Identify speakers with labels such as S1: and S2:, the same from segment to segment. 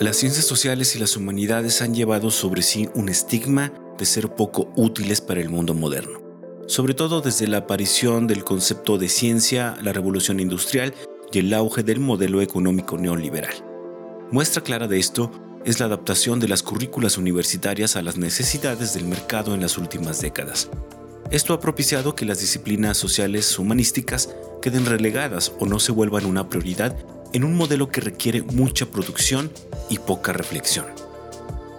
S1: Las ciencias sociales y las humanidades han llevado sobre sí un estigma de ser poco útiles para el mundo moderno, sobre todo desde la aparición del concepto de ciencia, la revolución industrial y el auge del modelo económico neoliberal. Muestra clara de esto es la adaptación de las currículas universitarias a las necesidades del mercado en las últimas décadas. Esto ha propiciado que las disciplinas sociales humanísticas queden relegadas o no se vuelvan una prioridad en un modelo que requiere mucha producción y poca reflexión.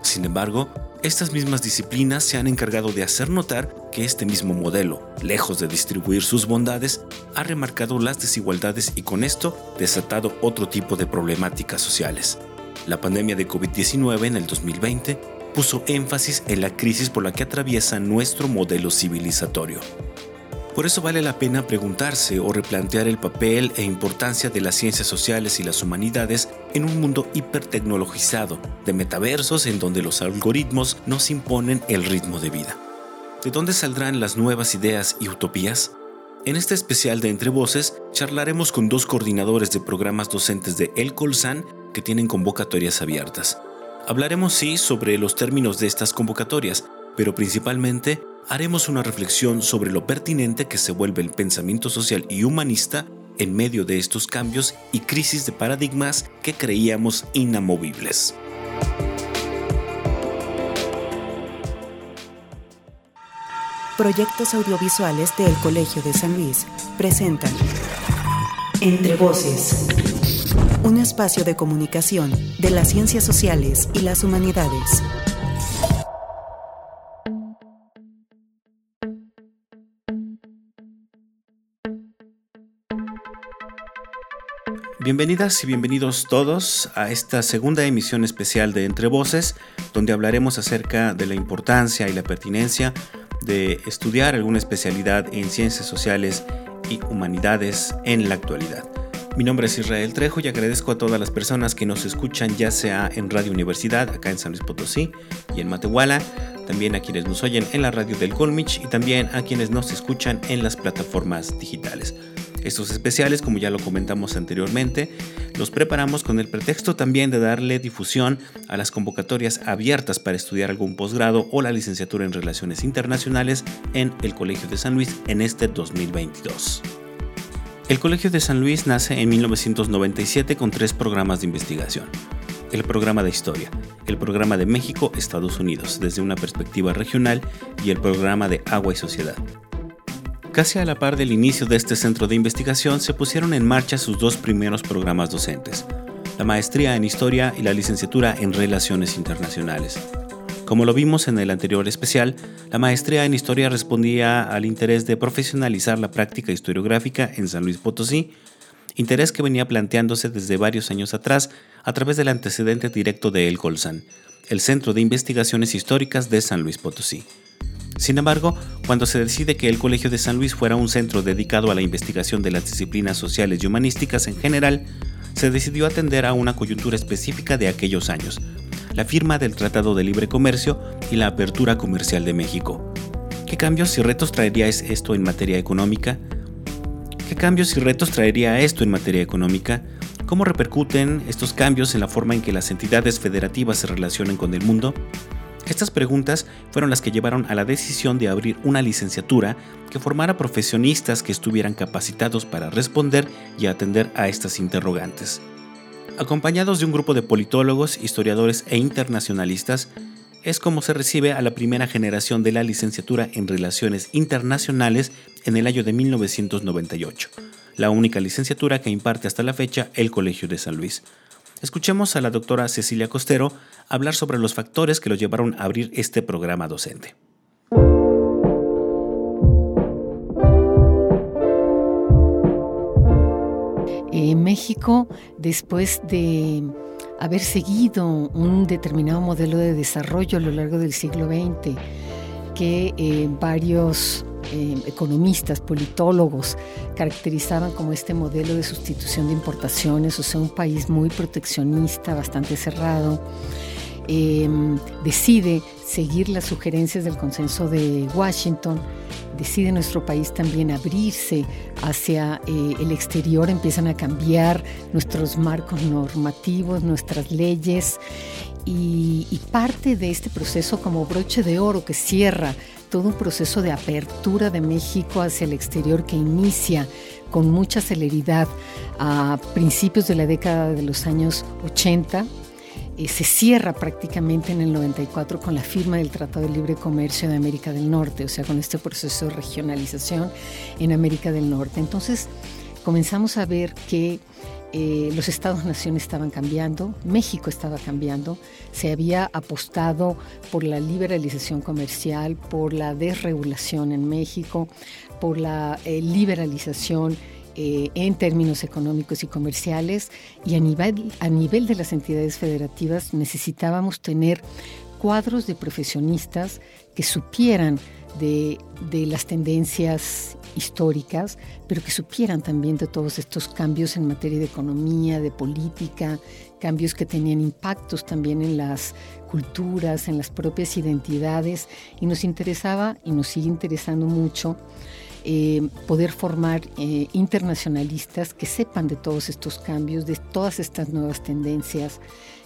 S1: Sin embargo, estas mismas disciplinas se han encargado de hacer notar que este mismo modelo, lejos de distribuir sus bondades, ha remarcado las desigualdades y con esto desatado otro tipo de problemáticas sociales. La pandemia de COVID-19 en el 2020 puso énfasis en la crisis por la que atraviesa nuestro modelo civilizatorio. Por eso vale la pena preguntarse o replantear el papel e importancia de las ciencias sociales y las humanidades en un mundo hipertecnologizado, de metaversos en donde los algoritmos nos imponen el ritmo de vida. ¿De dónde saldrán las nuevas ideas y utopías? En este especial de Entre Voces charlaremos con dos coordinadores de programas docentes de El Colsan que tienen convocatorias abiertas. Hablaremos sí sobre los términos de estas convocatorias, pero principalmente haremos una reflexión sobre lo pertinente que se vuelve el pensamiento social y humanista en medio de estos cambios y crisis de paradigmas que creíamos inamovibles.
S2: Proyectos audiovisuales del Colegio de San Luis presentan Entre Voces, un espacio de comunicación de las ciencias sociales y las humanidades.
S1: Bienvenidas y bienvenidos todos a esta segunda emisión especial de Entre Voces, donde hablaremos acerca de la importancia y la pertinencia de estudiar alguna especialidad en ciencias sociales y humanidades en la actualidad. Mi nombre es Israel Trejo y agradezco a todas las personas que nos escuchan ya sea en Radio Universidad, acá en San Luis Potosí y en Matehuala, también a quienes nos oyen en la radio del Colmich y también a quienes nos escuchan en las plataformas digitales. Estos especiales, como ya lo comentamos anteriormente, los preparamos con el pretexto también de darle difusión a las convocatorias abiertas para estudiar algún posgrado o la licenciatura en Relaciones Internacionales en el Colegio de San Luis en este 2022. El Colegio de San Luis nace en 1997 con tres programas de investigación. El programa de Historia, el programa de México-Estados Unidos desde una perspectiva regional y el programa de Agua y Sociedad. Casi a la par del inicio de este centro de investigación se pusieron en marcha sus dos primeros programas docentes, la maestría en Historia y la licenciatura en Relaciones Internacionales. Como lo vimos en el anterior especial, la maestría en Historia respondía al interés de profesionalizar la práctica historiográfica en San Luis Potosí, interés que venía planteándose desde varios años atrás a través del antecedente directo de El Colsan, el Centro de Investigaciones Históricas de San Luis Potosí. Sin embargo, cuando se decide que el Colegio de San Luis fuera un centro dedicado a la investigación de las disciplinas sociales y humanísticas en general, se decidió atender a una coyuntura específica de aquellos años, la firma del Tratado de Libre Comercio y la apertura comercial de México. ¿Qué cambios y retos traería esto en materia económica? ¿Qué cambios y retos traería esto en materia económica? ¿Cómo repercuten estos cambios en la forma en que las entidades federativas se relacionan con el mundo? Estas preguntas fueron las que llevaron a la decisión de abrir una licenciatura que formara profesionistas que estuvieran capacitados para responder y atender a estas interrogantes. Acompañados de un grupo de politólogos, historiadores e internacionalistas, es como se recibe a la primera generación de la licenciatura en Relaciones Internacionales en el año de 1998, la única licenciatura que imparte hasta la fecha el Colegio de San Luis. Escuchemos a la doctora Cecilia Costero hablar sobre los factores que lo llevaron a abrir este programa docente.
S3: En México, después de haber seguido un determinado modelo de desarrollo a lo largo del siglo XX, que eh, varios eh, economistas, politólogos, caracterizaban como este modelo de sustitución de importaciones, o sea, un país muy proteccionista, bastante cerrado. Em, decide seguir las sugerencias del consenso de Washington, decide nuestro país también abrirse hacia eh, el exterior, empiezan a cambiar nuestros marcos normativos, nuestras leyes y, y parte de este proceso como broche de oro que cierra todo un proceso de apertura de México hacia el exterior que inicia con mucha celeridad a principios de la década de los años 80 eh, se cierra prácticamente en el 94 con la firma del Tratado de Libre Comercio de América del Norte, o sea, con este proceso de regionalización en América del Norte. Entonces, comenzamos a ver que eh, los estados-nación estaban cambiando, México estaba cambiando, se había apostado por la liberalización comercial, por la desregulación en México, por la eh, liberalización eh, en términos económicos y comerciales y a nivel, a nivel de las entidades federativas necesitábamos tener cuadros de profesionistas que supieran de, de, las tendencias históricas, pero que supieran también de todos estos cambios en materia de economía, de política, cambios que tenían impactos también en las culturas, en las propias identidades, y nos interesaba y nos sigue interesando mucho eh, poder formar eh, internacionalistas que sepan de todos estos cambios, de todas estas nuevas tendencias,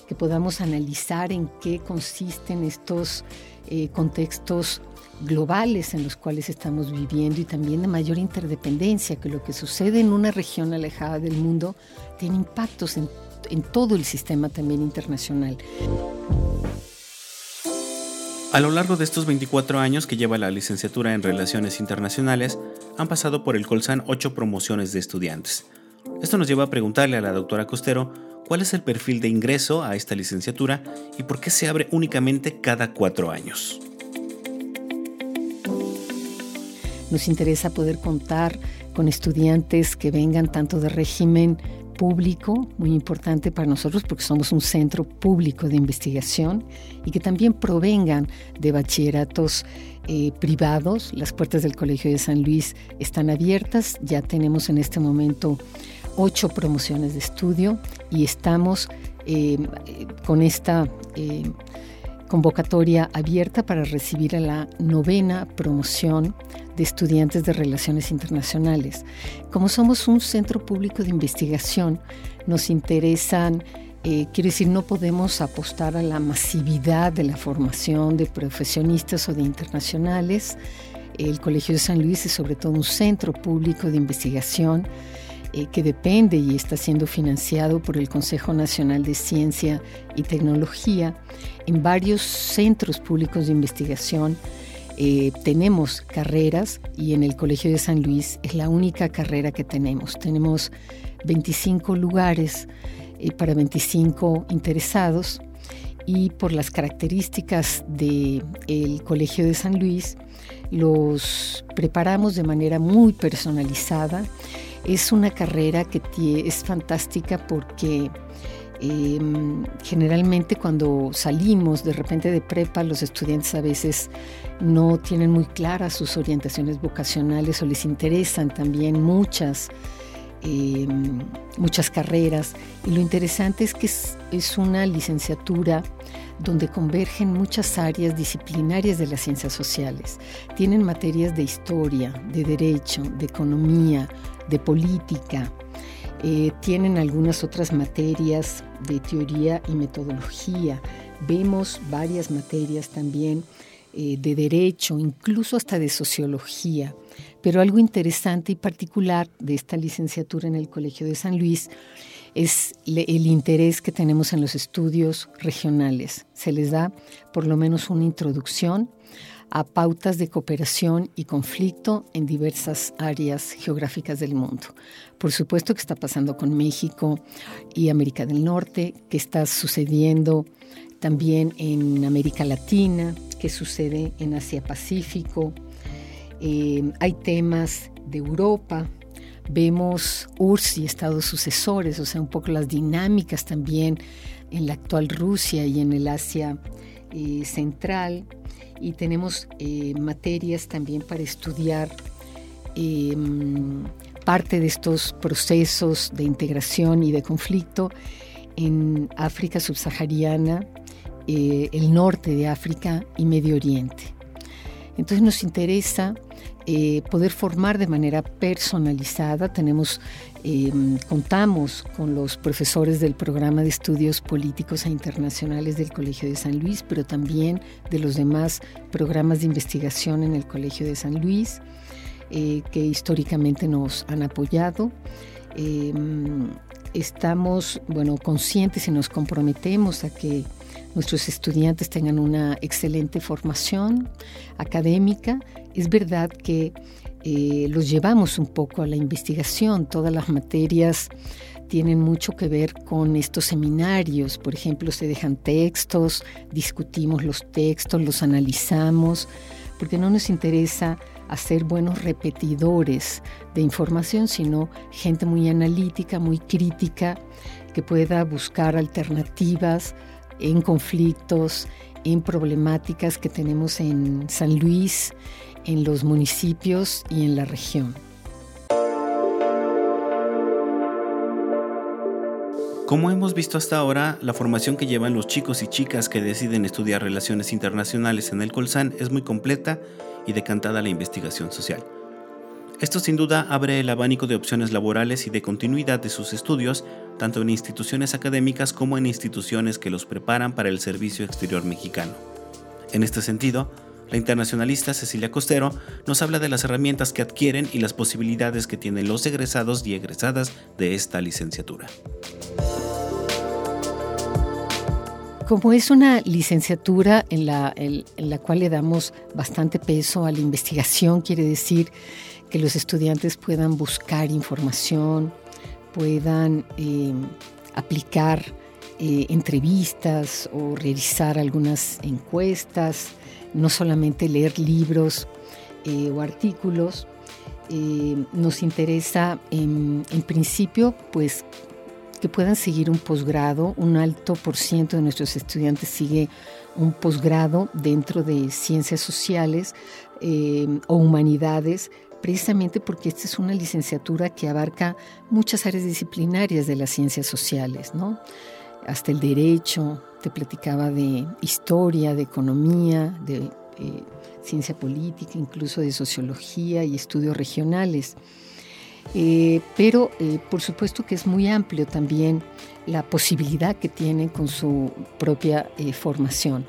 S3: que podamos analizar en qué consisten estos eh, contextos globales en los cuales estamos viviendo y también de mayor interdependencia, que lo que sucede en una región alejada del mundo tiene impactos en, en todo el sistema también internacional.
S1: A lo largo de estos 24 años que lleva la licenciatura en Relaciones Internacionales, han pasado por el Colsan ocho promociones de estudiantes. Esto nos lleva a preguntarle a la doctora Costero cuál es el perfil de ingreso a esta licenciatura y por qué se abre únicamente cada cuatro años.
S3: Nos interesa poder contar con estudiantes que vengan tanto de régimen público, muy importante para nosotros porque somos un centro público de investigación y que también provengan de bachilleratos eh, privados. Las puertas del Colegio de San Luis están abiertas, ya tenemos en este momento ocho promociones de estudio y estamos eh, con esta eh, convocatoria abierta para recibir a la novena promoción de estudiantes de relaciones internacionales. Como somos un centro público de investigación, nos interesan, eh, quiero decir, no podemos apostar a la masividad de la formación de profesionistas o de internacionales. El Colegio de San Luis es sobre todo un centro público de investigación eh, que depende y está siendo financiado por el Consejo Nacional de Ciencia y Tecnología en varios centros públicos de investigación eh, tenemos carreras y en el Colegio de San Luis es la única carrera que tenemos. Tenemos 25 lugares eh, para 25 interesados y por las características del Colegio de San Luis los preparamos de manera muy personalizada. Es una carrera que es fantástica porque Em, generalmente cuando salimos de repente de prepa, los estudiantes a veces no tienen muy claras sus orientaciones vocacionales o les interesan también muchas, em, muchas carreras. Y lo interesante es que es, es una licenciatura donde convergen muchas áreas disciplinarias de las ciencias sociales. Tienen materias de historia, de derecho, de economía, de política, eh, tienen algunas otras materias de teoría y metodología. Vemos varias materias también eh, de derecho, incluso hasta de sociología. Pero algo interesante y particular de esta licenciatura en el Colegio de San Luis es el interés que tenemos en los estudios regionales. Se les da por lo menos una introducción a pautas de cooperación y conflicto en diversas áreas geográficas del mundo. Por supuesto que está pasando con México y América del Norte, que está sucediendo también en América Latina, que sucede en Asia Pacífico. Eh, hay temas de Europa, vemos URSS y estados sucesores, o sea, un poco las dinámicas también en la actual Rusia y en el Asia eh, Central y tenemos eh, materias también para estudiar em, parte de estos procesos de integración y de conflicto en África subsahariana eh, el norte de África y Medio Oriente. Entonces nos interesa eh, poder formar de manera personalizada. Tenemos, em, contamos con los profesores del programa de estudios políticos e internacionales del Colegio de San Luis, pero también de los demás programas de investigación en el Colegio de San Luis, eh, que históricamente nos han apoyado. Em, estamos, bueno, conscientes y nos comprometemos a que nuestros estudiantes tengan una excelente formación académica. Es verdad que eh, los llevamos un poco a la investigación, todas las materias tienen mucho que ver con estos seminarios, por ejemplo, se dejan textos, discutimos los textos, los analizamos, porque no nos interesa hacer buenos repetidores de información, sino gente muy analítica, muy crítica, que pueda buscar alternativas en conflictos, en problemáticas que tenemos en San Luis, en los municipios y en la región.
S1: Como hemos visto hasta ahora, la formación que llevan los chicos y chicas que deciden estudiar relaciones internacionales en el Colsan es muy completa y decantada a la investigación social. Esto sin duda abre el abanico de opciones laborales y de continuidad de sus estudios, tanto en instituciones académicas como en instituciones que los preparan para el servicio exterior mexicano. En este sentido, la internacionalista Cecilia Costero nos habla de las herramientas que adquieren y las posibilidades que tienen los egresados y egresadas de esta licenciatura.
S3: Como es una licenciatura en la, en la cual le damos bastante peso a la investigación, quiere decir que los estudiantes puedan buscar información, puedan eh, aplicar eh, entrevistas o realizar algunas encuestas, no solamente leer libros eh, o artículos. nos interesa en, en principio pues que puedan seguir un posgrado, un alto por ciento de nuestros estudiantes sigue un posgrado dentro de ciencias sociales o humanidades, precisamente porque esta es una licenciatura que abarca muchas áreas disciplinarias de las ciencias sociales. Hasta el derecho, te platicaba de historia, de economía, de eh, ciencia política, incluso de sociología y estudios regionales. Eh, pero eh, por supuesto que es muy amplio también la posibilidad que tienen con su propia formación.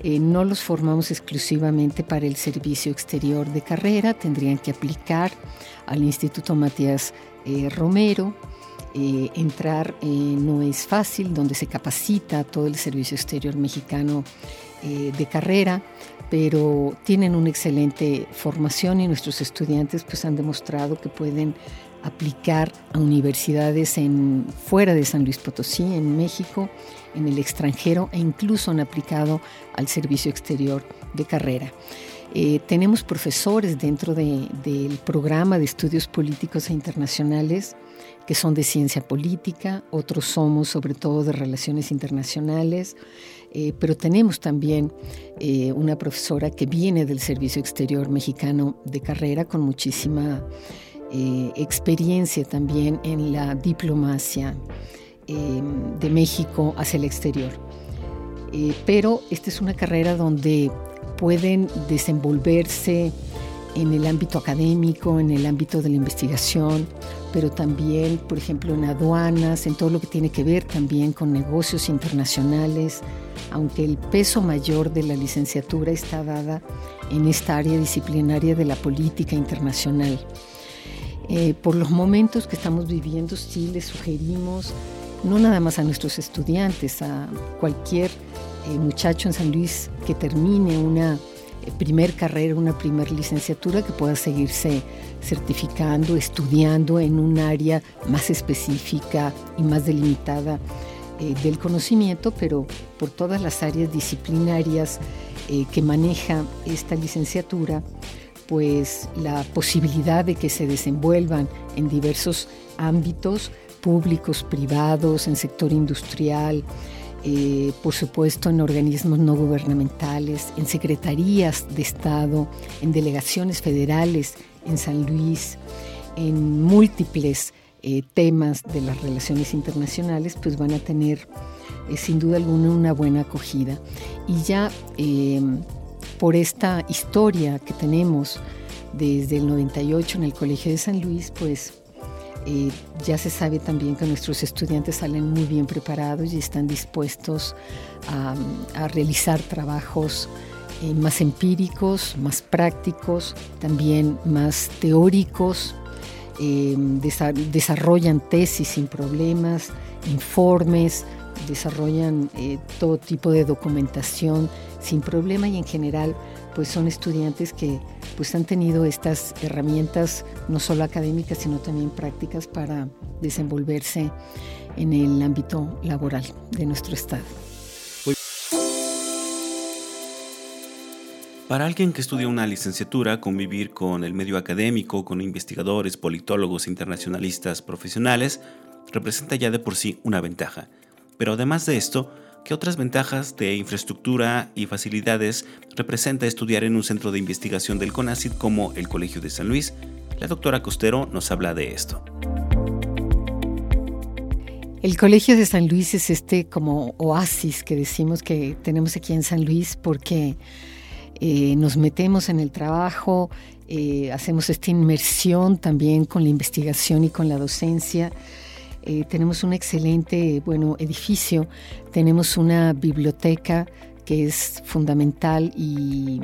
S3: Eh, no los formamos exclusivamente para el servicio exterior de carrera, tendrían que aplicar al Instituto Matías eh, Romero. Eh, entrar no es fácil, donde se capacita todo el servicio exterior mexicano de carrera, pero tienen una excelente formación y nuestros estudiantes pues, han demostrado que pueden aplicar a universidades en, fuera de San Luis Potosí, en México, en el extranjero e incluso han aplicado al servicio exterior de carrera. Eh, tenemos profesores dentro del programa de estudios políticos e internacionales que son de ciencia política, otros somos sobre todo de relaciones internacionales, eh, pero tenemos también eh, una profesora que viene del Servicio Exterior Mexicano de carrera con muchísima experiencia también en la diplomacia Em, de México hacia el exterior. Eh, pero esta es una carrera donde pueden desenvolverse en el ámbito académico, en el ámbito de la investigación, pero también, por ejemplo, en aduanas, en todo lo que tiene que ver también con negocios internacionales, aunque el peso mayor de la licenciatura está dada en esta área disciplinaria de la política internacional. Eh, por los momentos que estamos viviendo, sí les sugerimos no nada más a nuestros estudiantes, a cualquier eh, muchacho en San Luis que termine una eh, primer carrera, una primer licenciatura, que pueda seguirse certificando, estudiando en un área más específica y más delimitada eh, del conocimiento, pero por todas las áreas disciplinarias que maneja esta licenciatura, pues la posibilidad de que se desenvuelvan en diversos ámbitos públicos, privados, en sector industrial, eh, por supuesto en organismos no gubernamentales, en secretarías de Estado, en delegaciones federales en San Luis, en múltiples eh, temas de las relaciones internacionales, pues van a tener es sin duda alguna una buena acogida. Y ya em, por esta historia que tenemos desde el 98 en el Colegio de San Luis, pues eh, ya se sabe también que nuestros estudiantes salen muy bien preparados y están dispuestos a, realizar trabajos eh, más empíricos, más prácticos, también más teóricos, eh, desarrollan tesis sin problemas, informes, desarrollan todo tipo de documentación sin problema y en general pues son estudiantes que pues han tenido estas herramientas no solo académicas sino también prácticas para desenvolverse en el ámbito laboral de nuestro estado.
S1: Para alguien que estudia una licenciatura, convivir con el medio académico, con investigadores, politólogos, internacionalistas, profesionales, representa ya de por sí una ventaja. Pero además de esto, ¿Qué otras ventajas de infraestructura y facilidades representa estudiar en un centro de investigación del CONACYT como el Colegio de San Luis? La doctora Costero nos habla de esto.
S3: El Colegio de San Luis es este como oasis que decimos que tenemos aquí en San Luis porque eh, nos metemos en el trabajo, eh, hacemos esta inmersión también con la investigación y con la docencia. Eh, tenemos un excelente, bueno, edificio, tenemos una biblioteca que es fundamental y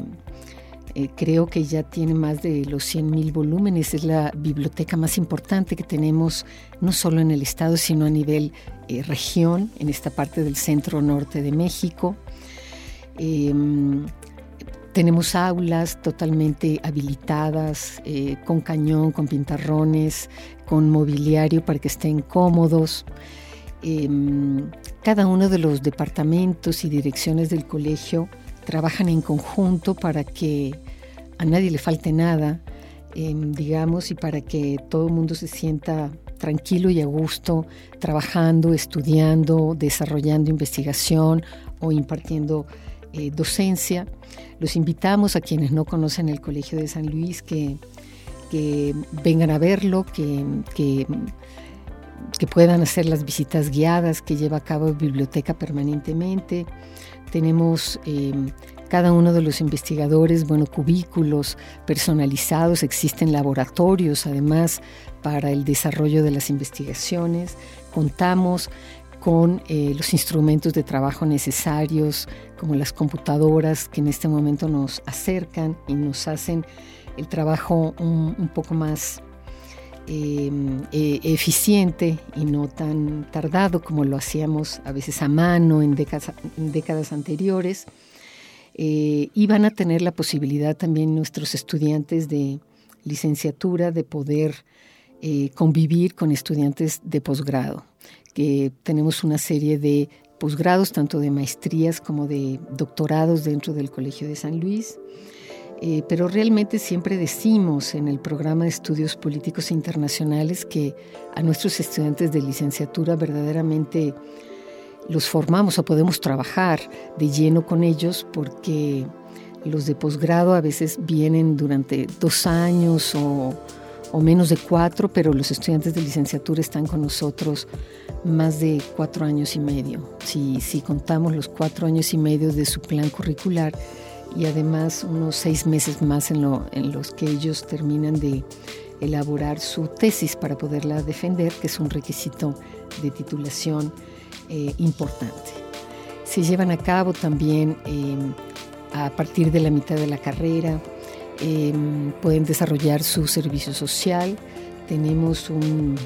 S3: eh, creo que ya tiene más de los 100.000 volúmenes. Es la biblioteca más importante que tenemos, no solo en el estado, sino a nivel eh, región, en esta parte del centro norte de México. Em, tenemos aulas totalmente habilitadas, eh, con cañón, con pintarrones, con mobiliario para que estén cómodos. Em, cada uno de los departamentos y direcciones del colegio trabajan en conjunto para que a nadie le falte nada, em, digamos, y para que todo el mundo se sienta tranquilo y a gusto trabajando, estudiando, desarrollando investigación o impartiendo eh, docencia. Los invitamos a quienes no conocen el Colegio de San Luis que, vengan a verlo, que, que, puedan hacer las visitas guiadas que lleva a cabo Biblioteca permanentemente. Tenemos eh, cada uno de los investigadores, bueno, cubículos personalizados, existen laboratorios además para el desarrollo de las investigaciones. Contamos con eh, los instrumentos de trabajo necesarios, como las computadoras que en este momento nos acercan y nos hacen el trabajo un, poco más em, e, eficiente y no tan tardado como lo hacíamos a veces a mano en décadas, anteriores. Eh, y van a tener la posibilidad también nuestros estudiantes de licenciatura de poder eh, convivir con estudiantes de posgrado que tenemos una serie de posgrados, tanto de maestrías como de doctorados dentro del Colegio de San Luis. Eh, pero realmente siempre decimos en el programa de estudios políticos internacionales que a nuestros estudiantes de licenciatura verdaderamente los formamos o podemos trabajar de lleno con ellos porque los de posgrado a veces vienen durante dos años o o menos de cuatro, pero los estudiantes de licenciatura están con nosotros más de cuatro años y medio. Si, si contamos los cuatro años y medio de su plan curricular y además unos seis meses más en, en los que ellos terminan de elaborar su tesis para poderla defender, que es un requisito de titulación eh, importante. Se llevan a cabo también eh, a partir de la mitad de la carrera Em, pueden desarrollar su servicio social. Tenemos un,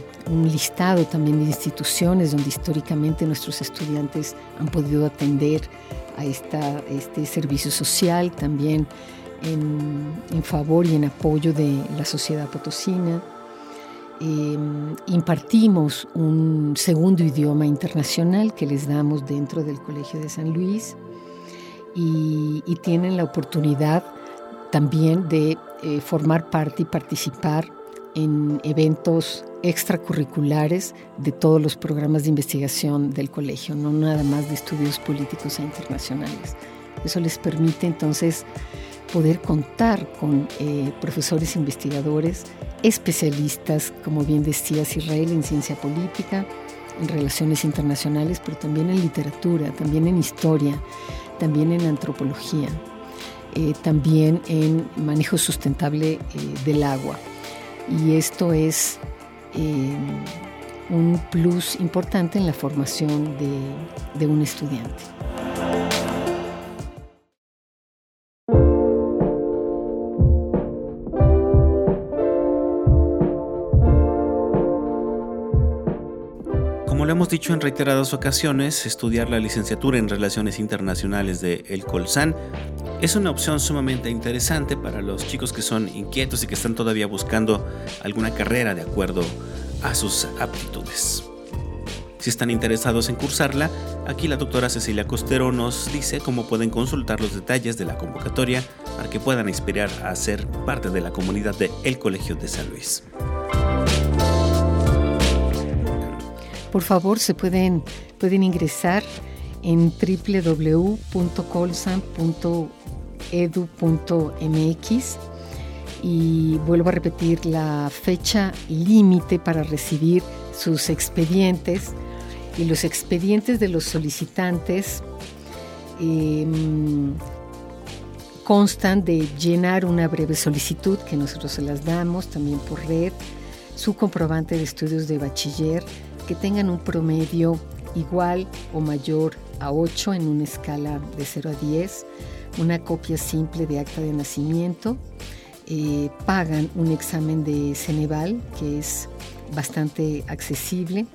S3: listado también de instituciones donde históricamente nuestros estudiantes han podido atender a esta, este servicio social, también en, favor y en apoyo de la sociedad potosina. Em, impartimos un segundo idioma internacional que les damos dentro del Colegio de San Luis y, y tienen la oportunidad también de eh, formar parte y participar en eventos extracurriculares de todos los programas de investigación del colegio, no nada más de estudios políticos e internacionales. Eso les permite entonces poder contar con eh, profesores investigadores, especialistas, como bien decía Israel, en ciencia política, en relaciones internacionales, pero también en literatura, también en historia, también en antropología, eh, también en manejo sustentable eh, del agua. Y esto es eh, un plus importante en la formación de un estudiante.
S1: Hemos dicho en reiteradas ocasiones, estudiar la licenciatura en Relaciones Internacionales de El Colsan es una opción sumamente interesante para los chicos que son inquietos y que están todavía buscando alguna carrera de acuerdo a sus aptitudes. Si están interesados en cursarla, aquí la doctora Cecilia Costero nos dice cómo pueden consultar los detalles de la convocatoria para que puedan inspirar a ser parte de la comunidad de El Colegio de San Luis.
S3: Por favor se pueden, pueden ingresar en www.colsan.edu.mx y vuelvo a repetir la fecha límite para recibir sus expedientes. Y los expedientes de los solicitantes em, constan de llenar una breve solicitud que nosotros se las damos también por red, su comprobante de estudios de bachiller, que tengan un promedio igual o mayor a 8 en una escala de 0 a 10, una copia simple de acta de nacimiento, eh, pagan un examen de Ceneval que es bastante accesible,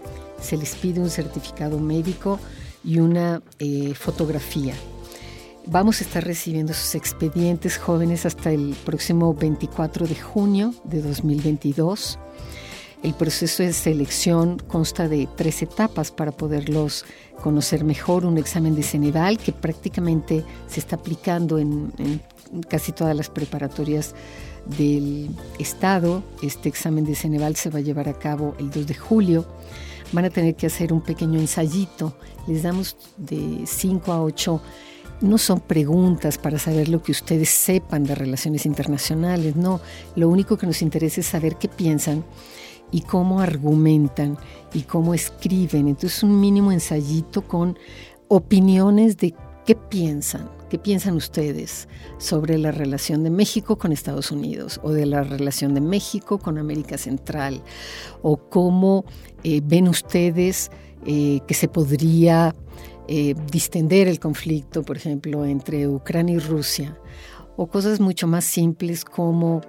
S3: se les pide un certificado médico y una eh, fotografía. Vamos a estar recibiendo sus expedientes jóvenes hasta el próximo 24 de junio de 2022. El proceso de selección consta de tres etapas para poderlos conocer mejor. Un examen de Ceneval que prácticamente se está aplicando en, casi todas las preparatorias del Estado. Este examen de Ceneval se va a llevar a cabo el 2 de julio. Van a tener que hacer un pequeño ensayito. Les damos de 5 a 8 no son preguntas para saber lo que ustedes sepan de relaciones internacionales, no, lo único que nos interesa es saber qué piensan y cómo argumentan y cómo escriben. Entonces un mínimo ensayito con opiniones de qué piensan, qué piensan ustedes sobre la relación de México con Estados Unidos o de la relación de México con América Central o cómo eh, ven ustedes eh, que se podría eh, distender el conflicto, por ejemplo, entre Ucrania y Rusia o cosas mucho más simples como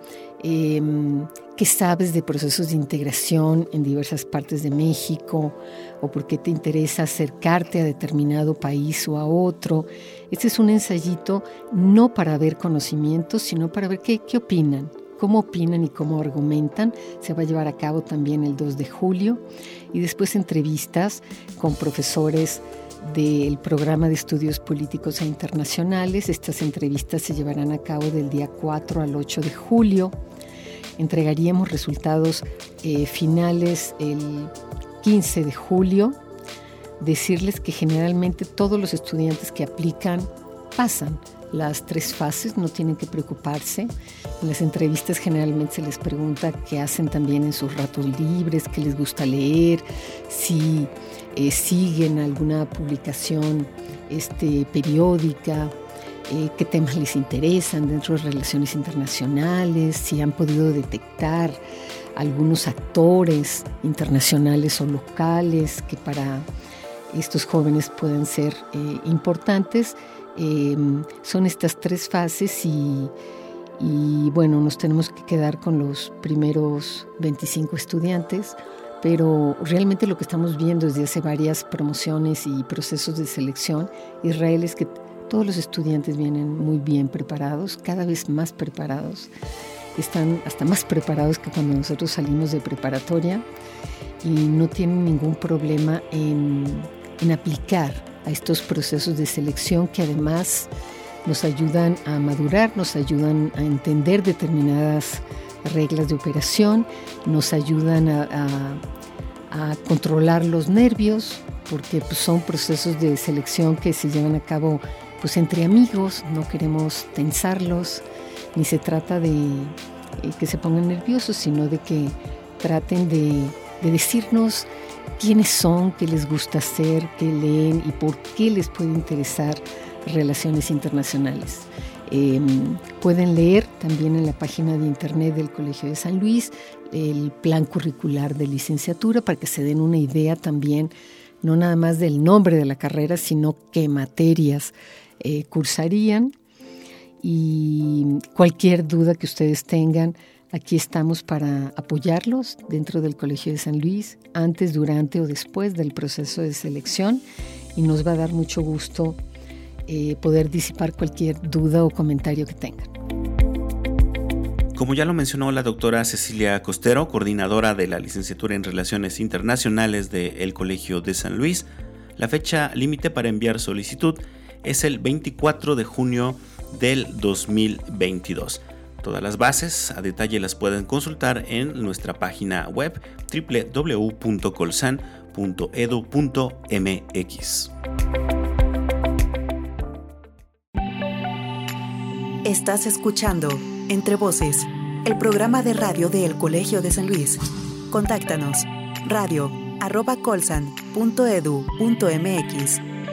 S3: em, qué sabes de procesos de integración en diversas partes de México o por qué te interesa acercarte a determinado país o a otro. Este es un ensayito no para ver conocimientos, sino para ver qué, qué opinan, cómo opinan y cómo argumentan. Se va a llevar a cabo también el 2 de julio y después entrevistas con profesores del programa de estudios políticos e internacionales. Estas entrevistas se llevarán a cabo del día 4 al 8 de julio. Entregaríamos resultados eh, finales el 15 de julio. Decirles que generalmente todos los estudiantes que aplican pasan las tres fases, no tienen que preocuparse. En las entrevistas generalmente se les pregunta qué hacen también en sus ratos libres, qué les gusta leer, si eh, siguen alguna publicación este, periódica, eh, qué temas les interesan dentro de relaciones internacionales, si han podido detectar algunos actores internacionales o locales que para estos jóvenes pueden ser eh, importantes. Em, son estas tres fases y, y bueno, nos tenemos que quedar con los primeros 25 estudiantes pero realmente lo que estamos viendo desde hace varias promociones y procesos de selección, Israel, es que todos los estudiantes vienen muy bien preparados, cada vez más preparados, están hasta más preparados que cuando nosotros salimos de preparatoria y no tienen ningún problema en, aplicar a estos procesos de selección que además nos ayudan a madurar, nos ayudan a entender determinadas reglas de operación, nos ayudan a, controlar los nervios, porque pues, son procesos de selección que se llevan a cabo pues, entre amigos, no queremos tensarlos, ni se trata de eh, que se pongan nerviosos, sino de que traten de, decirnos quiénes son, qué les gusta hacer, qué leen y por qué les puede interesar relaciones internacionales. Em, pueden leer también en la página de internet del Colegio de San Luis el plan curricular de licenciatura para que se den una idea también, no nada más del nombre de la carrera, sino qué materias eh, cursarían. Y cualquier duda que ustedes tengan, aquí estamos para apoyarlos dentro del Colegio de San Luis, antes, durante o después del proceso de selección. Y nos va a dar mucho gusto eh, poder disipar cualquier duda o comentario que tengan.
S1: Como ya lo mencionó la doctora Cecilia Costero, coordinadora de la licenciatura en Relaciones Internacionales del Colegio de San Luis, la fecha límite para enviar solicitud es el 24 de junio del 2022. Todas las bases a detalle las pueden consultar en nuestra página web www.colsan.edu.mx.
S2: Estás escuchando Entre Voces, el programa de radio del Colegio de San Luis. Contáctanos radio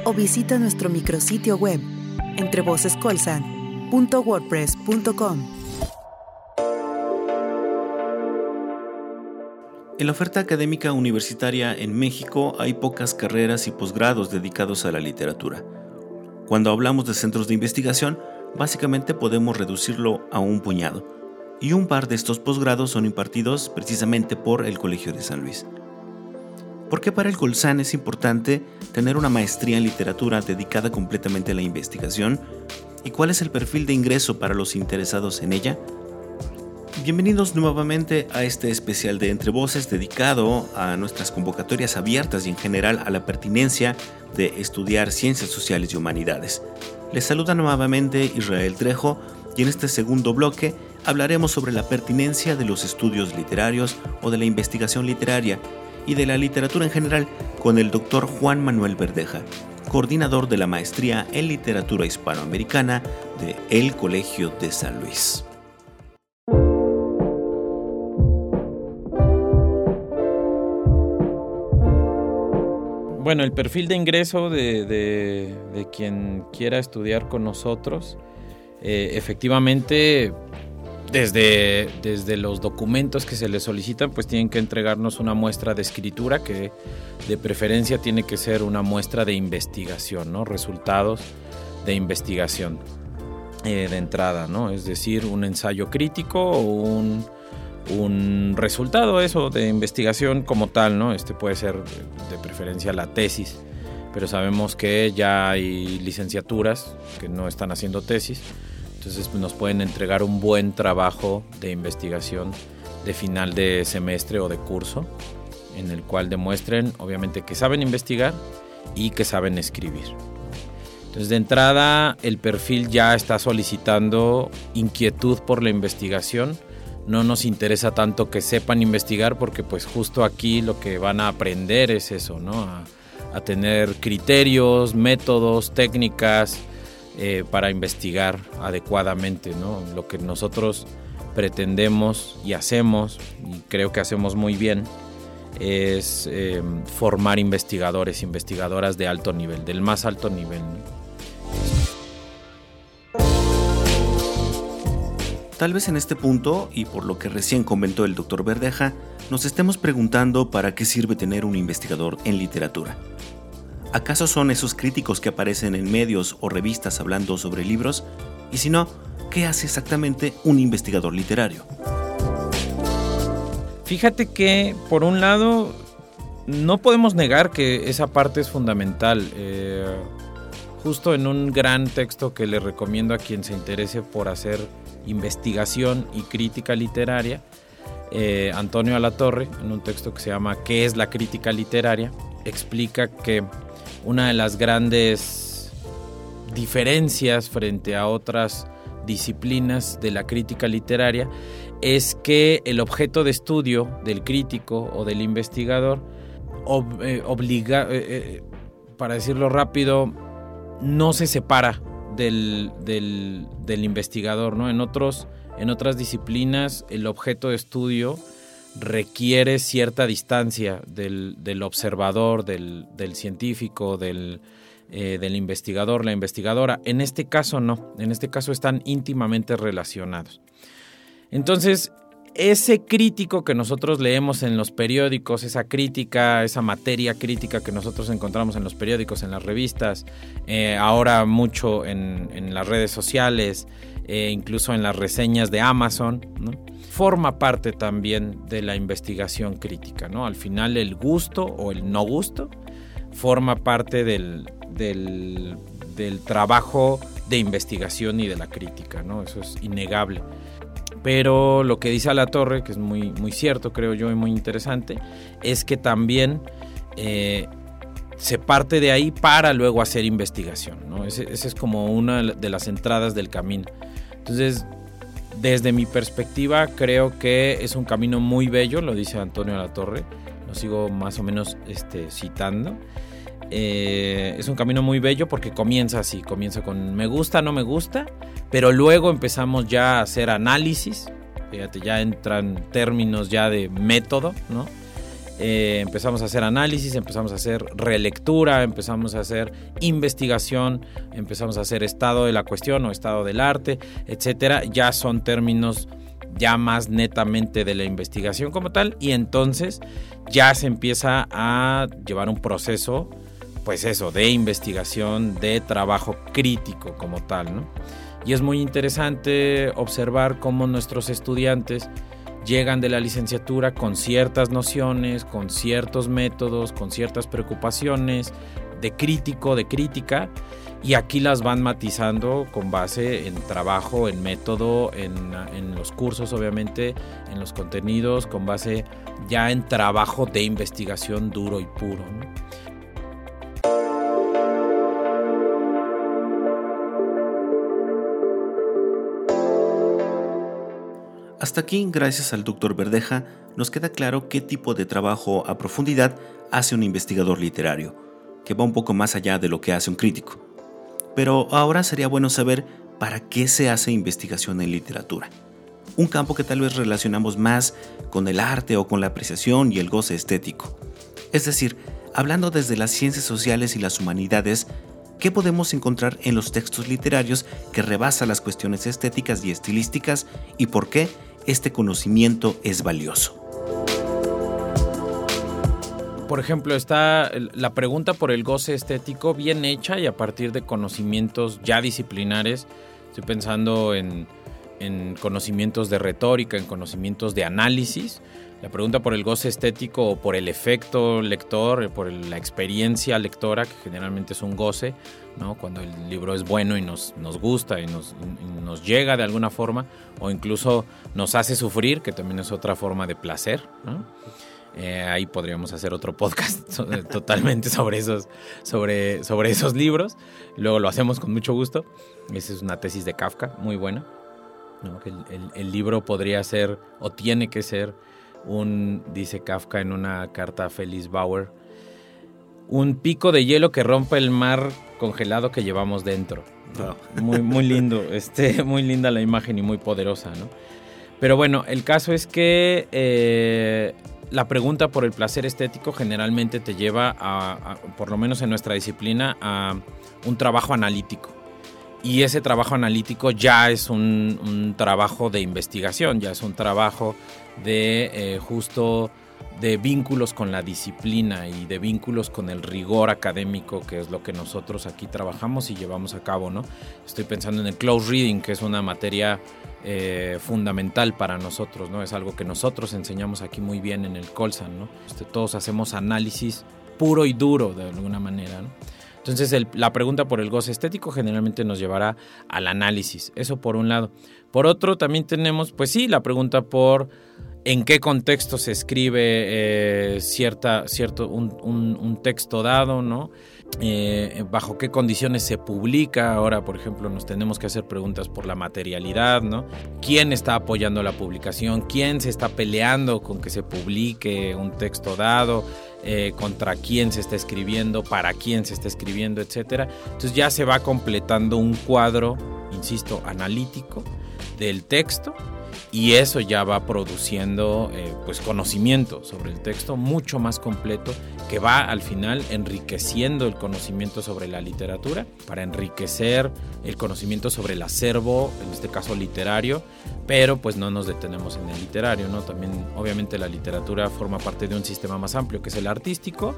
S2: o visita nuestro micrositio web entrevocescolsan.wordpress.com.
S1: En la oferta académica universitaria en México hay pocas carreras y posgrados dedicados a la literatura. Cuando hablamos de centros de investigación, básicamente podemos reducirlo a un puñado, y un par de estos posgrados son impartidos precisamente por el Colegio de San Luis. ¿Por qué para el Colsan es importante tener una maestría en literatura dedicada completamente a la investigación? ¿Y cuál es el perfil de ingreso para los interesados en ella? Bienvenidos nuevamente a este especial de Entre Voces dedicado a nuestras convocatorias abiertas y en general a la pertinencia de estudiar ciencias sociales y humanidades. Les saluda nuevamente Israel Trejo y en este segundo bloque hablaremos sobre la pertinencia de los estudios literarios o de la investigación literaria y de la literatura en general con el doctor Juan Manuel Verdeja, coordinador de la maestría en literatura hispanoamericana de El Colegio de San Luis.
S4: Bueno, el perfil de ingreso de, quien quiera estudiar con nosotros, eh, efectivamente, desde, desde los documentos que se les solicitan, pues tienen que entregarnos una muestra de escritura que de preferencia tiene que ser una muestra de investigación, ¿no? Resultados de investigación eh, de entrada, ¿no? Es decir, un ensayo crítico o un un resultado eso de investigación como tal, ¿no? Este puede ser de preferencia la tesis, pero sabemos que ya hay licenciaturas que no están haciendo tesis, entonces nos pueden entregar un buen trabajo de investigación de final de semestre o de curso, en el cual demuestren obviamente que saben investigar y que saben escribir. Entonces de entrada el perfil ya está solicitando inquietud por la investigación, no nos interesa tanto que sepan investigar porque pues justo aquí lo que van a aprender es eso, ¿no? A, tener criterios, métodos, técnicas eh, para investigar adecuadamente. Lo que nosotros pretendemos y hacemos, y creo que hacemos muy bien, es eh, formar investigadores, investigadoras de alto nivel, del más alto nivel.
S1: Tal vez en este punto, y por lo que recién comentó el doctor Verdeja, nos estemos preguntando para qué sirve tener un investigador en literatura. ¿Acaso son esos críticos que aparecen en medios o revistas hablando sobre libros? Y si no, ¿qué hace exactamente un investigador literario?
S4: Fíjate que, por un lado, no podemos negar que esa parte es fundamental. Eh, justo en un gran texto que le recomiendo a quien se interese por hacer investigación y crítica literaria, eh, Antonio Alatorre, en un texto que se llama ¿Qué es la crítica literaria?, explica que una de las grandes diferencias frente a otras disciplinas de la crítica literaria es que el objeto de estudio del crítico o del investigador eh, obliga, eh, para decirlo rápido, no se separa del, del, investigador, ¿no? En, otros, en otras disciplinas el objeto de estudio requiere cierta distancia del, observador, del, científico, del, eh, del, investigador, la investigadora. En este caso no, en este caso están íntimamente relacionados. Entonces, ese crítico que nosotros leemos en los periódicos, esa crítica, esa materia crítica que nosotros encontramos en los periódicos, en las revistas, eh, ahora mucho en, las redes sociales, eh, incluso en las reseñas de Amazon, forma parte también de la investigación crítica. ¿no? Al final el gusto o el no gusto forma parte del, del, trabajo de investigación y de la crítica, ¿no? eso es innegable. Pero lo que dice la torre, que es muy, muy cierto, creo yo, y muy interesante, es que también eh, se parte de ahí para luego hacer investigación. ¿no? Ese, es como una de las entradas del camino. Entonces, desde mi perspectiva, creo que es un camino muy bello, lo dice Antonio La Torre, lo sigo más o menos este, citando. Eh, es un camino muy bello porque comienza así, comienza con me gusta, no me gusta, pero luego empezamos ya a hacer análisis, fíjate, ya entran términos ya de método, ¿no? Eh, empezamos a hacer análisis, empezamos a hacer relectura, empezamos a hacer investigación, empezamos a hacer estado de la cuestión o estado del arte, etcétera. Ya son términos ya más netamente de la investigación como tal y entonces ya se empieza a llevar un proceso pues eso, de investigación, de trabajo crítico como tal, ¿no? Y es muy interesante observar cómo nuestros estudiantes llegan de la licenciatura con ciertas nociones, con ciertos métodos, con ciertas preocupaciones de crítico, de crítica, y aquí las van matizando con base en trabajo, en método, en, los cursos obviamente, en los contenidos, con base ya en trabajo de investigación duro y puro.
S1: Hasta aquí, gracias al doctor Verdeja, nos queda claro qué tipo de trabajo a profundidad hace un investigador literario, que va un poco más allá de lo que hace un crítico. Pero ahora sería bueno saber para qué se hace investigación en literatura. Un campo que tal vez relacionamos más con el arte o con la apreciación y el goce estético. Es decir, hablando desde las ciencias sociales y las humanidades, ¿qué podemos encontrar en los textos literarios que rebasa las cuestiones estéticas y estilísticas y por qué este conocimiento es valioso.
S4: Por ejemplo, está la pregunta por el goce estético bien hecha y a partir de conocimientos ya disciplinares. Estoy pensando en, conocimientos de retórica, en conocimientos de análisis. La pregunta por el goce estético o por el efecto lector, por la experiencia lectora, que generalmente es un goce, cuando el libro es bueno y nos, nos gusta y nos, nos, llega de alguna forma, o incluso nos hace sufrir, que también es otra forma de placer. Eh, ahí podríamos hacer otro podcast totalmente sobre esos, sobre, sobre esos libros. Luego lo hacemos con mucho gusto. Esa es una tesis de Kafka, muy buena. El, el, libro podría ser o tiene que ser un, dice Kafka en una carta a Félix Bauer, un pico de hielo que rompe el mar congelado que llevamos dentro. Muy, muy lindo, este, muy linda la imagen y muy poderosa, ¿no? Pero bueno, el caso es que eh, la pregunta por el placer estético generalmente te lleva a, por lo menos en nuestra disciplina, a un trabajo analítico. Y ese trabajo analítico ya es un, trabajo de investigación, ya es un trabajo de eh, justo de vínculos con la disciplina y de vínculos con el rigor académico, que es lo que nosotros aquí trabajamos y llevamos a cabo, ¿no? Estoy pensando en el close reading, que es una materia eh, fundamental para nosotros, ¿no? Es algo que nosotros enseñamos aquí muy bien en el Colsan, ¿no? Este, todos hacemos análisis puro y duro de alguna manera. Entonces la pregunta por el goce estético generalmente nos llevará al análisis, eso por un lado. Por otro también tenemos, pues sí, la pregunta por en qué contexto se escribe eh, cierta, cierto, un, texto dado, ¿no? Eh, bajo qué condiciones se publica. Ahora, por ejemplo, nos tenemos que hacer preguntas por la materialidad, ¿no? ¿Quién está apoyando la publicación? ¿Quién se está peleando con que se publique un texto dado? Eh, contra quién se está escribiendo, para quién se está escribiendo, etcétera. Entonces ya se va completando un cuadro, insisto, analítico del texto y eso ya va produciendo eh, pues conocimiento sobre el texto mucho más completo que va al final enriqueciendo el conocimiento sobre la literatura para enriquecer el conocimiento sobre el acervo, en este caso literario, pero pues no nos detenemos en el literario, ¿no? También obviamente la literatura forma parte de un sistema más amplio que es el artístico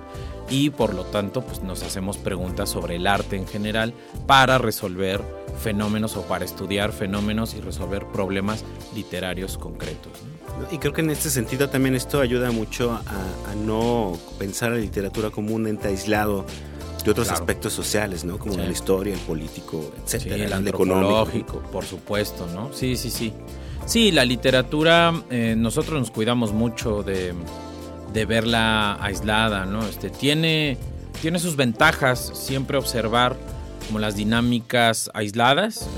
S4: y por lo tanto pues nos hacemos preguntas sobre el arte en general para resolver fenómenos o para estudiar fenómenos y resolver problemas literarios concretos.
S1: Y creo que en este sentido también esto ayuda mucho a, no pensar la literatura como un ente aislado de otros aspectos sociales, ¿no? Como la historia, el político, etcétera,
S4: el, antropológico, por supuesto, ¿no? Sí, sí, sí. Sí, la literatura, eh, nosotros nos cuidamos mucho de, de, verla aislada, ¿no? Este, tiene, tiene sus ventajas siempre observar como las dinámicas aisladas,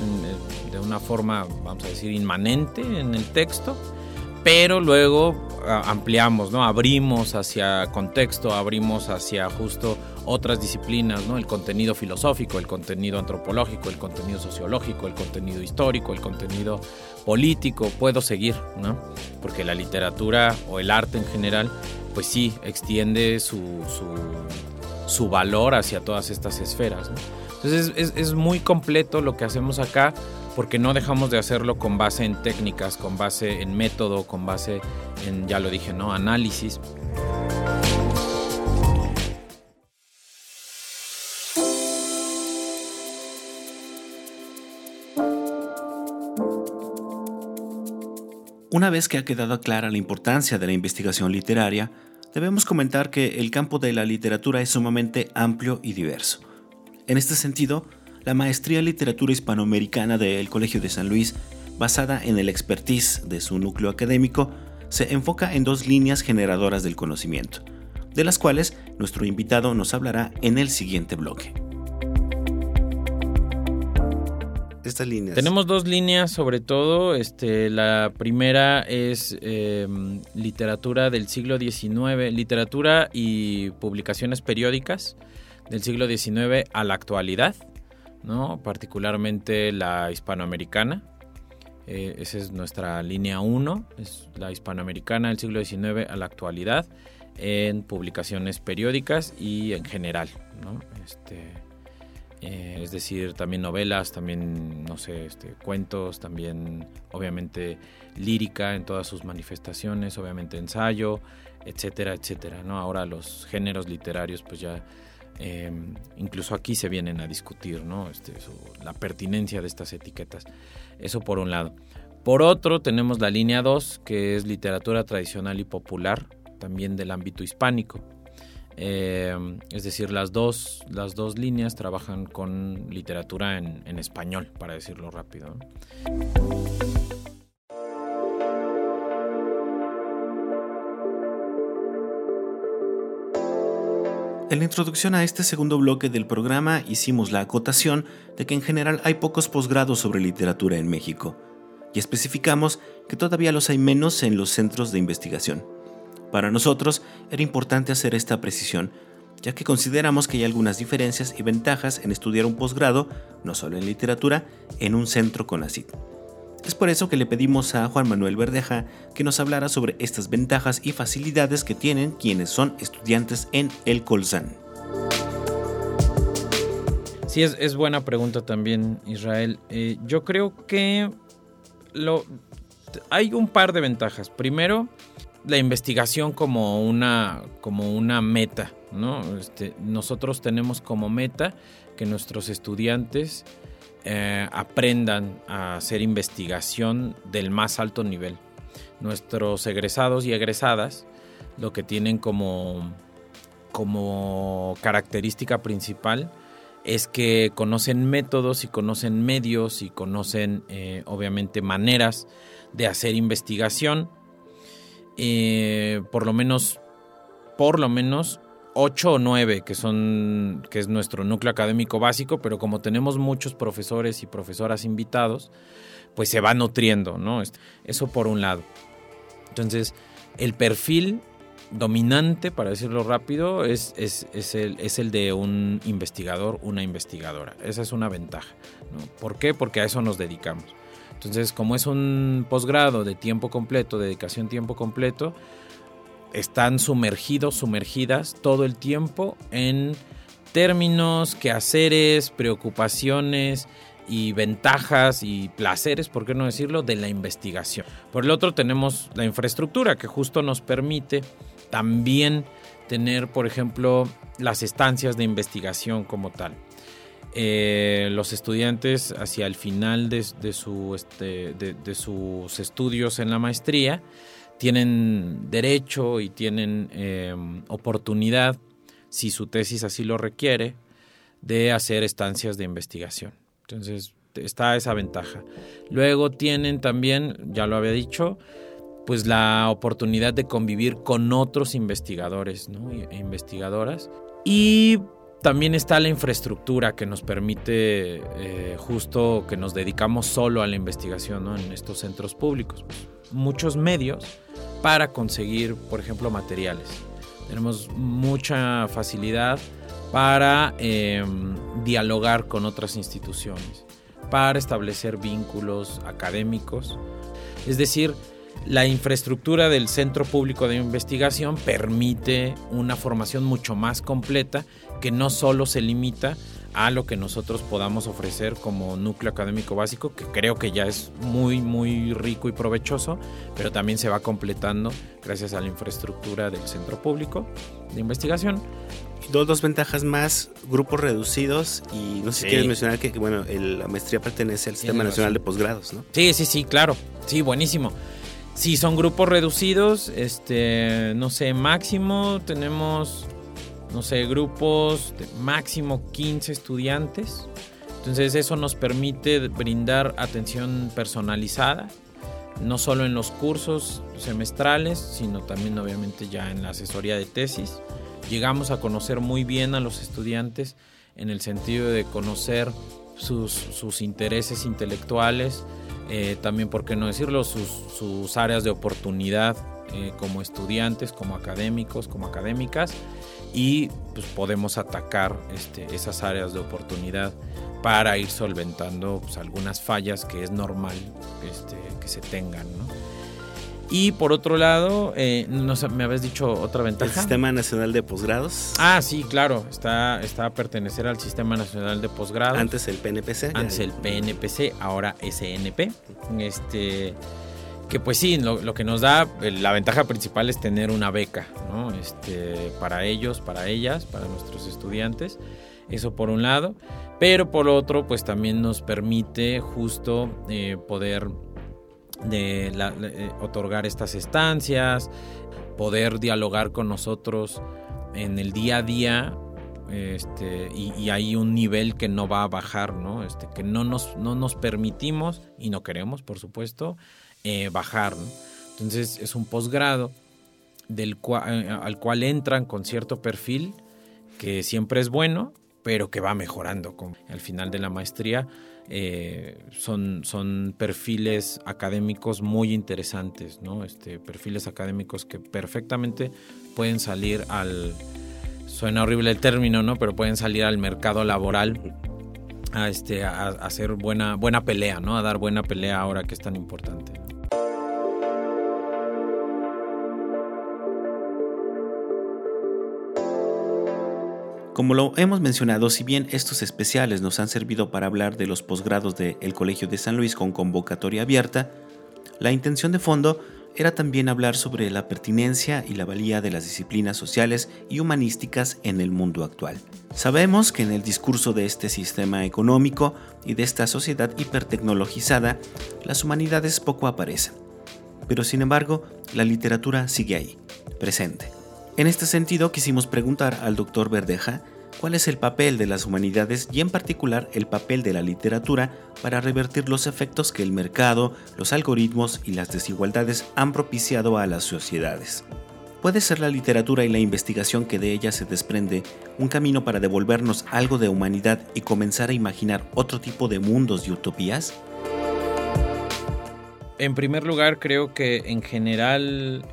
S4: de una forma, vamos a decir, inmanente en el texto, pero luego ah, ampliamos, ¿no? Abrimos hacia contexto, abrimos hacia justo otras disciplinas, ¿no? El contenido filosófico, el contenido antropológico, el contenido sociológico, el contenido histórico, el contenido político, puedo seguir, ¿no? Porque la literatura o el arte en general, pues sí, extiende su, su, valor hacia todas estas esferas. Entonces es, muy completo lo que hacemos acá porque no dejamos de hacerlo con base en técnicas, con base en método, con base en, ya lo dije, ¿no? Análisis.
S1: Una vez que ha quedado clara la importancia de la investigación literaria, debemos comentar que el campo de la literatura es sumamente amplio y diverso en este sentido, la maestría en literatura hispanoamericana del Colegio de San Luis, basada en el expertise de su núcleo académico, se enfoca en dos líneas generadoras del conocimiento, de las cuales nuestro invitado nos hablará en el siguiente bloque.
S4: Estas líneas. Tenemos dos líneas sobre todo. Este, la primera es em, literatura del siglo XIX, literatura y publicaciones periódicas del siglo XIX a la actualidad, ¿no? particularmente la hispanoamericana. Eh, esa es nuestra línea 1, es la hispanoamericana del siglo XIX a la actualidad en publicaciones periódicas y en general. Este, eh, es decir, también novelas, también, no sé, este, cuentos, también obviamente lírica en todas sus manifestaciones, obviamente ensayo, etcétera, etcétera. ¿no? Ahora los géneros literarios pues ya Em, incluso aquí se vienen a discutir ¿no? este, la pertinencia de estas etiquetas. Eso por un lado. Por otro, tenemos la línea 2, que es literatura tradicional y popular, también del ámbito hispánico. Em, es decir, las dos, las dos líneas trabajan con literatura en, en español, para decirlo rápido.
S1: En la introducción a este segundo bloque del programa hicimos la acotación de que en general hay pocos posgrados sobre literatura en México, y especificamos que todavía los hay menos en los centros de investigación. Para nosotros era importante hacer esta precisión, ya que consideramos que hay algunas diferencias y ventajas en estudiar un posgrado, no solo en literatura, en un centro con CID. Es por eso que le pedimos a Juan Manuel Verdeja que nos hablara sobre estas ventajas y facilidades que tienen quienes son estudiantes en el Colsan.
S4: Sí, es, buena pregunta también, Israel. Eh, yo creo que lo, hay un par de ventajas. Primero, la investigación como una, como una meta. ¿no? Este, nosotros tenemos como meta que nuestros estudiantes eh, aprendan a hacer investigación del más alto nivel. Nuestros egresados y egresadas lo que tienen como, como característica principal es que conocen métodos y conocen medios y conocen eh, obviamente maneras de hacer investigación. Eh, por lo menos, por lo menos 8 o 9, que son que es nuestro núcleo académico básico, pero como tenemos muchos profesores y profesoras invitados, pues se va nutriendo, ¿no? Eso por un lado. Entonces, el perfil dominante, para decirlo rápido, es, es, el, es el de un investigador, una investigadora. Esa es una ventaja. ¿no? ¿Por qué? Porque a eso nos dedicamos. Entonces, como es un posgrado de tiempo completo, dedicación tiempo completo, están sumergidos, sumergidas todo el tiempo en términos, quehaceres, preocupaciones y ventajas y placeres, por qué no decirlo, de la investigación. Por el otro tenemos la infraestructura que justo nos permite también tener, por ejemplo, las estancias de investigación como tal. Eh, los estudiantes hacia el final de, su, este, de, sus estudios en la maestría tienen derecho y tienen eh, oportunidad, si su tesis así lo requiere, de hacer estancias de investigación. Entonces está esa ventaja. Luego tienen también, ya lo había dicho, pues la oportunidad de convivir con otros investigadores e investigadoras. Y también está la infraestructura que nos permite eh, justo que nos dedicamos solo a la investigación en estos centros públicos. Muchos medios para conseguir, por ejemplo, materiales. Tenemos mucha facilidad para em, dialogar con otras instituciones, para establecer vínculos académicos. Es decir, la infraestructura del Centro Público de Investigación permite una formación mucho más completa que no solo se limita a lo que nosotros podamos ofrecer como núcleo académico básico, que creo que ya es muy, muy rico y provechoso, pero también se va completando gracias a la infraestructura del Centro Público de Investigación.
S1: Dos, dos ventajas más, grupos reducidos y no sé si quieres mencionar que, bueno, la maestría pertenece al Sistema Nacional de Posgrados, ¿no?
S4: Sí, sí, sí, claro. Sí, buenísimo. Sí, son grupos reducidos, este, no sé, máximo tenemos, no sé, grupos de máximo 15 estudiantes. Entonces eso nos permite brindar atención personalizada, no solo en los cursos semestrales, sino también obviamente ya en la asesoría de tesis. Llegamos a conocer muy bien a los estudiantes en el sentido de conocer sus intereses intelectuales, eh, también, por qué no decirlo, sus, áreas de oportunidad eh, como estudiantes, como académicos, como académicas, y pues podemos atacar este, esas áreas de oportunidad para ir solventando pues, algunas fallas que es normal este, que se tengan. Y por otro lado, eh, no me habías dicho otra ventaja.
S1: El Sistema Nacional de Posgrados.
S4: Ah, sí, claro. Está, está a pertenecer al Sistema Nacional de Posgrados.
S1: Antes el PNPC.
S4: Antes el PNPC, ahora SNP. Este. Que pues sí, lo, que nos da, la ventaja principal es tener una beca, ¿no? Este, para ellos, para ellas, para nuestros estudiantes. Eso por un lado. Pero por otro, pues también nos permite justo eh, poder de eh, otorgar estas estancias, poder dialogar con nosotros en el día a día este, y, hay un nivel que no va a bajar, ¿no? Este, que no nos, no nos permitimos y no queremos, por supuesto, eh, bajar. Entonces es un posgrado del cual, eh, al cual entran con cierto perfil que siempre es bueno, pero que va mejorando al final de la maestría eh, son, son perfiles académicos muy interesantes, ¿no? Este, perfiles académicos que perfectamente pueden salir al, suena horrible el término, ¿no? Pero pueden salir al mercado laboral a, este, a, hacer buena, buena pelea, ¿no? A dar buena pelea ahora que es tan importante.
S1: Como lo hemos mencionado, si bien estos especiales nos han servido para hablar de los posgrados del Colegio de San Luis con convocatoria abierta, la intención de fondo era también hablar sobre la pertinencia y la valía de las disciplinas sociales y humanísticas en el mundo actual. Sabemos que en el discurso de este sistema económico y de esta sociedad hipertecnologizada, las humanidades poco aparecen. Pero sin embargo, la literatura sigue ahí, presente. En este sentido, quisimos preguntar al doctor Verdeja cuál es el papel de las humanidades y en particular el papel de la literatura para revertir los efectos que el mercado, los algoritmos y las desigualdades han propiciado a las sociedades. ¿Puede ser la literatura y la investigación que de ella se desprende un camino para devolvernos algo de humanidad y comenzar a imaginar otro tipo de mundos y utopías?
S4: En primer lugar, creo que en general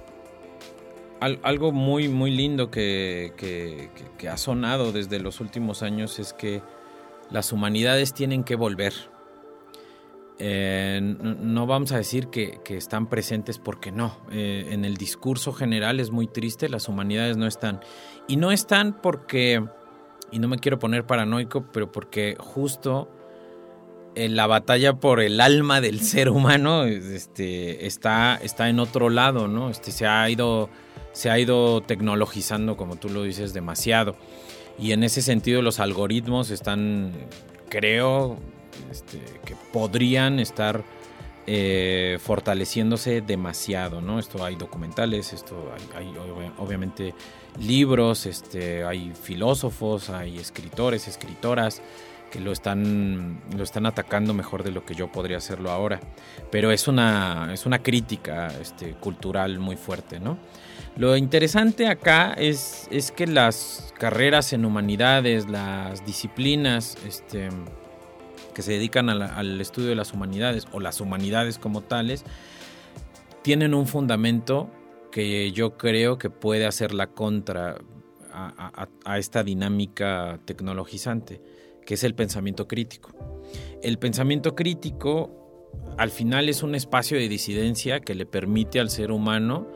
S4: algo muy, muy lindo que, ha sonado desde los últimos años es que las humanidades tienen que volver. eh, no vamos a decir que, están presentes porque no. Eh, en el discurso general es muy triste, las humanidades no están. Y no están porque, y no me quiero poner paranoico, pero porque justo eh, la batalla por el alma del ser humano este, está, está en otro lado, ¿no? Este, se, ha ido, se ha ido tecnologizando, como tú lo dices, demasiado. Y en ese sentido los algoritmos están, creo, este, que podrían estar eh, fortaleciéndose demasiado, ¿no? Esto hay documentales, esto hay, obviamente libros, este, hay filósofos, hay escritores, escritoras que lo están, lo están atacando mejor de lo que yo podría hacerlo ahora. Pero es una, es una crítica este, cultural muy fuerte, ¿no? Lo interesante acá es, es que las carreras en humanidades, las disciplinas, este, que se dedican al estudio de las humanidades o las humanidades como tales, tienen un fundamento que yo creo que puede hacer la contra a, esta dinámica tecnologizante, que es el pensamiento crítico. El pensamiento crítico al final es un espacio de disidencia que le permite al ser humano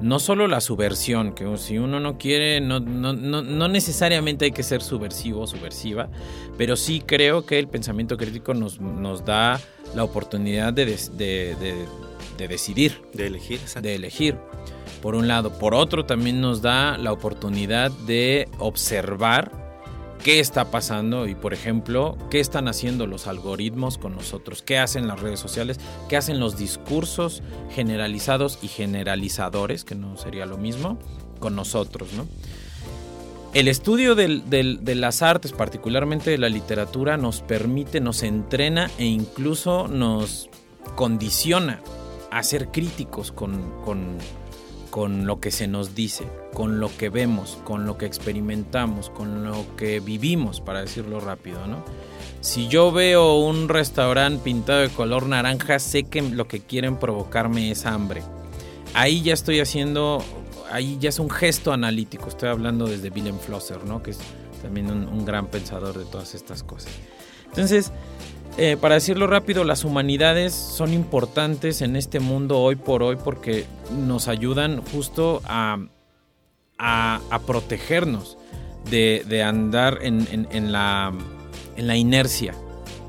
S4: no solo la subversión, que si uno no quiere, no, no, necesariamente hay que ser subversivo o subversiva, pero sí creo que el pensamiento crítico nos, nos da la oportunidad de, de, decidir.
S1: De elegir,
S4: De elegir, por un lado. Por otro, también nos da la oportunidad de observar qué está pasando y, por ejemplo, qué están haciendo los algoritmos con nosotros, qué hacen las redes sociales, qué hacen los discursos generalizados y generalizadores, que no sería lo mismo, con nosotros, ¿no? El estudio de las artes, particularmente de la literatura, nos permite, nos entrena e incluso nos condiciona a ser críticos con, con con lo que se nos dice, con lo que vemos, con lo que experimentamos, con lo que vivimos, para decirlo rápido, ¿no? Si yo veo un restaurante pintado de color naranja, sé que lo que quieren provocarme es hambre. Ahí ya estoy haciendo, ahí ya es un gesto analítico. Estoy hablando desde Willem Flosser, ¿no? Que es también un, un gran pensador de todas estas cosas. Entonces, eh, para decirlo rápido, las humanidades son importantes en este mundo hoy por hoy porque nos ayudan justo a, protegernos de, andar en, la, inercia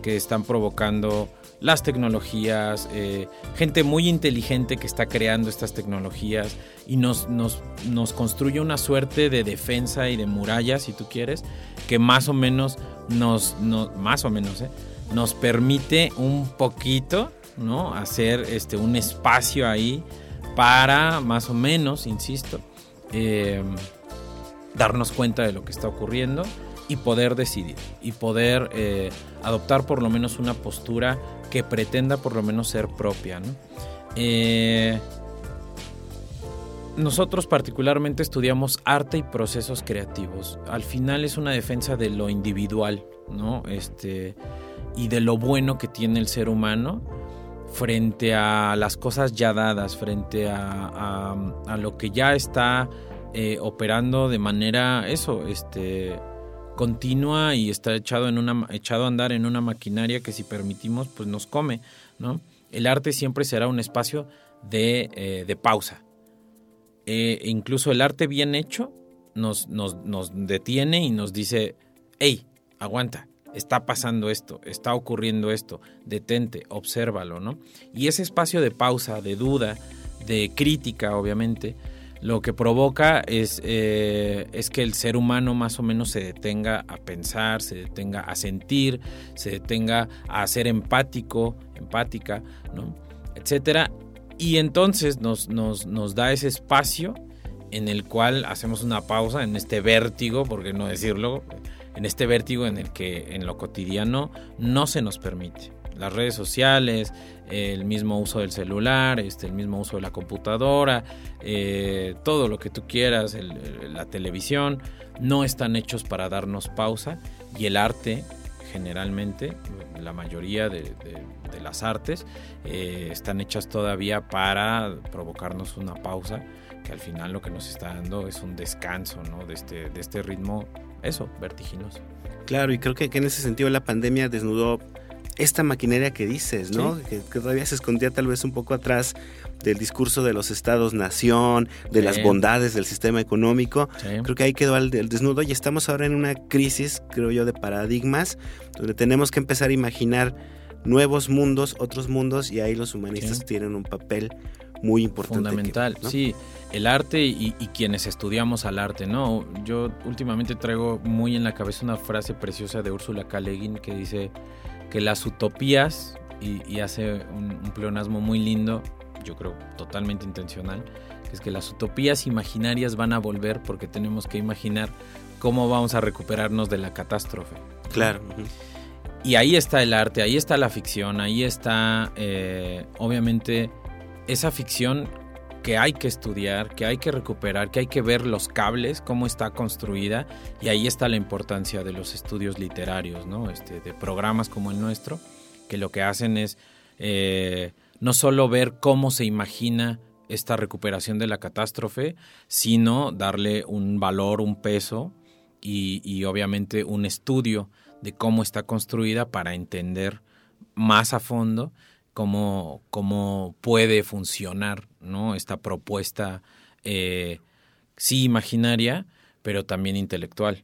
S4: que están provocando las tecnologías, eh, gente muy inteligente que está creando estas tecnologías y nos, nos, nos, construye una suerte de defensa y de muralla, si tú quieres, que más o menos nos, más o menos, eh, nos permite un poquito, ¿no? Hacer este, un espacio ahí para más o menos, insisto, em, darnos cuenta de lo que está ocurriendo y poder decidir y poder eh, adoptar por lo menos una postura que pretenda por lo menos ser propia. Eh, nosotros particularmente estudiamos arte y procesos creativos. Al final es una defensa de lo individual, ¿no? Este, y de lo bueno que tiene el ser humano frente a las cosas ya dadas, frente a, lo que ya está eh, operando de manera, eso, este, continua y está echado, en una, echado a andar en una maquinaria que si permitimos, pues nos come, ¿no? El arte siempre será un espacio de, eh, pausa. Eh, incluso el arte bien hecho nos, nos, nos detiene y nos dice, hey, aguanta, está pasando esto, está ocurriendo esto, detente, obsérvalo, ¿no? Y ese espacio de pausa, de duda, de crítica, obviamente, lo que provoca es, eh, es que el ser humano más o menos se detenga a pensar, se detenga a sentir, se detenga a ser empático, empática, ¿no? etcétera. Y entonces nos, nos, nos da ese espacio en el cual hacemos una pausa en este vértigo, por qué no decirlo, en este vértigo en el que en lo cotidiano no se nos permite. Las redes sociales, el mismo uso del celular, este, el mismo uso de la computadora, eh, todo lo que tú quieras, la televisión, no están hechos para darnos pausa y el arte generalmente, la mayoría de, las artes, eh, están hechas todavía para provocarnos una pausa que al final lo que nos está dando es un descanso ¿no? de, este, de este ritmo eso, vertiginoso.
S1: Claro, y creo que, en ese sentido la pandemia desnudó esta maquinaria que dices, ¿no? Que, todavía se escondía tal vez un poco atrás del discurso de los estados-nación, de las bondades del sistema económico. Creo que ahí quedó el, desnudo y estamos ahora en una crisis, creo yo, de paradigmas, donde tenemos que empezar a imaginar nuevos mundos, otros mundos, y ahí los humanistas tienen un papel muy importante.
S4: Fundamental, sí. El arte y, quienes estudiamos al arte, ¿no? Yo últimamente traigo muy en la cabeza una frase preciosa de Úrsula K. que dice que las utopías, y, hace un, un, pleonasmo muy lindo, yo creo totalmente intencional, que es que las utopías imaginarias van a volver porque tenemos que imaginar cómo vamos a recuperarnos de la catástrofe.
S1: Claro.
S4: Y ahí está el arte, ahí está la ficción, ahí está, eh, obviamente, esa ficción que hay que estudiar, que hay que recuperar, que hay que ver los cables, cómo está construida, y ahí está la importancia de los estudios literarios, ¿no? Este, de programas como el nuestro, que lo que hacen es eh, no solo ver cómo se imagina esta recuperación de la catástrofe, sino darle un valor, un peso y, y obviamente un estudio de cómo está construida para entender más a fondo cómo, cómo puede funcionar ¿no? esta propuesta, eh, sí imaginaria, pero también intelectual.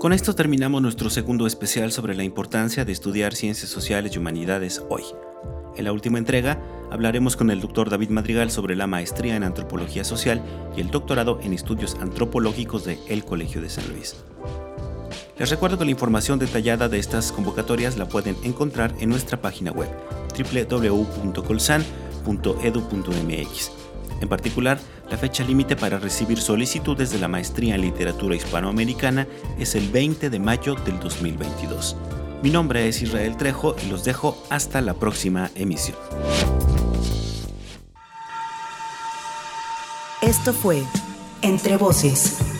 S1: Con esto terminamos nuestro segundo especial sobre la importancia de estudiar ciencias sociales y humanidades hoy. En la última entrega hablaremos con el doctor David Madrigal sobre la maestría en antropología social y el doctorado en estudios antropológicos de El Colegio de San Luis. Les recuerdo que la información detallada de estas convocatorias la pueden encontrar en nuestra página web www.colsan.edu.mx. En particular, la fecha límite para recibir solicitudes de la maestría en literatura hispanoamericana es el 20 de mayo del 2022. Mi nombre es Israel Trejo y los dejo hasta la próxima emisión.
S2: Esto fue Entre Voces